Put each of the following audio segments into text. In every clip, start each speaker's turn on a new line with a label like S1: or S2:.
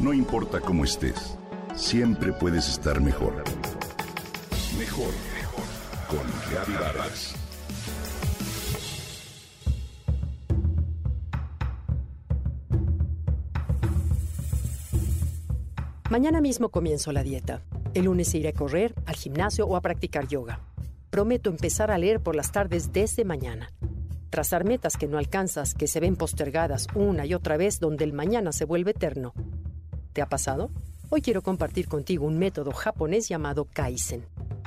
S1: No importa cómo estés, siempre puedes estar mejor. Mejor, mejor. Con Vargas.
S2: Mañana mismo comienzo la dieta. El lunes iré a correr, al gimnasio o a practicar yoga. Prometo empezar a leer por las tardes desde mañana. Trazar metas que no alcanzas, que se ven postergadas una y otra vez donde el mañana se vuelve eterno. ¿Te ha pasado? Hoy quiero compartir contigo un método japonés llamado Kaizen,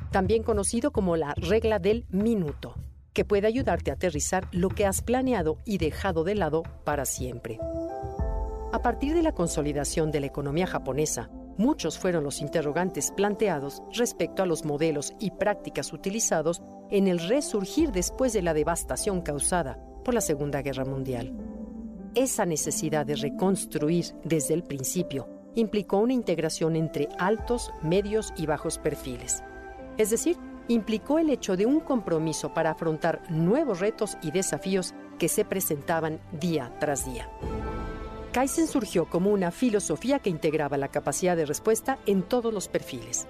S2: también conocido como la regla del minuto, que puede ayudarte a aterrizar lo que has planeado y dejado de lado para siempre. A partir de la consolidación de la economía japonesa, muchos fueron los interrogantes planteados respecto a los modelos y prácticas utilizados en el resurgir después de la devastación causada por la Segunda Guerra Mundial. Esa necesidad de reconstruir desde el principio implicó una integración entre altos, medios y bajos perfiles. Es decir, implicó el hecho de un compromiso para afrontar nuevos retos y desafíos que se presentaban día tras día. Kaizen surgió como una filosofía que integraba la capacidad de respuesta en todos los perfiles.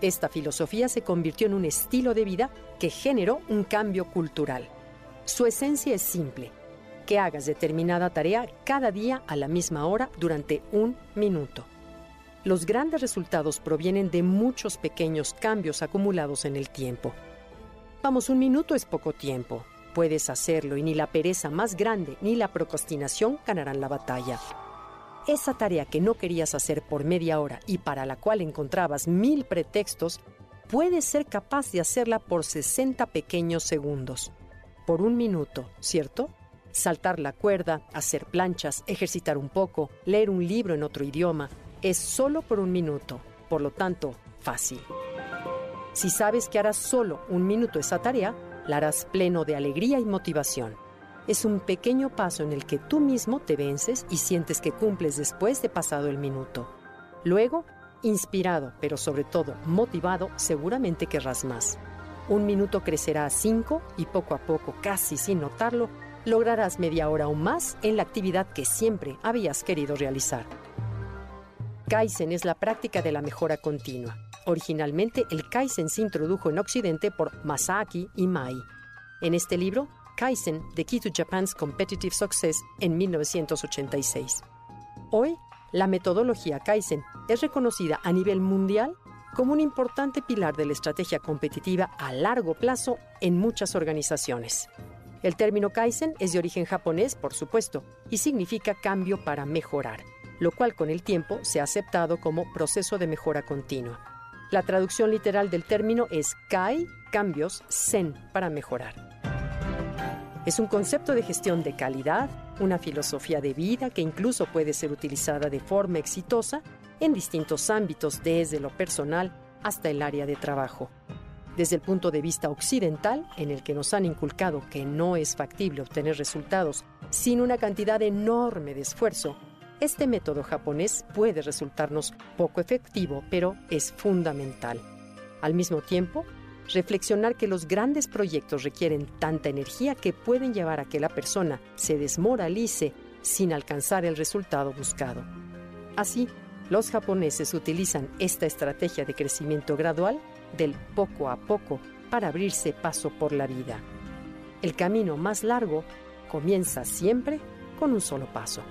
S2: Esta filosofía se convirtió en un estilo de vida que generó un cambio cultural. Su esencia es simple, que hagas determinada tarea cada día a la misma hora durante un minuto. Los grandes resultados provienen de muchos pequeños cambios acumulados en el tiempo. Vamos, un minuto es poco tiempo, Puedes hacerlo y ni la pereza más grande ni la procrastinación ganarán la batalla. Esa tarea que no querías hacer por media hora y para la cual encontrabas mil pretextos, puedes ser capaz de hacerla por 60 pequeños segundos. Por un minuto, ¿cierto? Saltar la cuerda, hacer planchas, ejercitar un poco, leer un libro en otro idioma, es solo por un minuto, por lo tanto, fácil. Si sabes que harás solo un minuto esa tarea, la harás pleno de alegría y motivación. Es un pequeño paso en el que tú mismo te vences y sientes que cumples después de pasado el minuto. Luego, inspirado, pero sobre todo motivado, seguramente querrás más. Un minuto crecerá a cinco y poco a poco, casi sin notarlo, lograrás media hora o más en la actividad que siempre habías querido realizar. Kaizen es la práctica de la mejora continua Originalmente, el Kaizen se introdujo en Occidente por Masaki Imai. En este libro, Kaizen, The Key to Japan's Competitive Success, en 1986. Hoy, la metodología Kaizen es reconocida a nivel mundial como un importante pilar de la estrategia competitiva a largo plazo en muchas organizaciones. El término Kaizen es de origen japonés, por supuesto, y significa cambio para mejorar, lo cual con el tiempo se ha aceptado como proceso de mejora continua. La traducción literal del término es Kai, cambios, Zen, para mejorar. Es un concepto de gestión de calidad, una filosofía de vida que incluso puede ser utilizada de forma exitosa en distintos ámbitos, desde lo personal hasta el área de trabajo. Desde el punto de vista occidental, en el que nos han inculcado que no es factible obtener resultados sin una cantidad enorme de esfuerzo, este método japonés puede resultarnos poco efectivo, pero es fundamental. Al mismo tiempo, reflexionar que los grandes proyectos requieren tanta energía que pueden llevar a que la persona se desmoralice sin alcanzar el resultado buscado. Así, los japoneses utilizan esta estrategia de crecimiento gradual del poco a poco para abrirse paso por la vida. El camino más largo comienza siempre con un solo paso.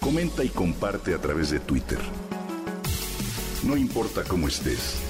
S1: Comenta y comparte a través de Twitter. No importa cómo estés,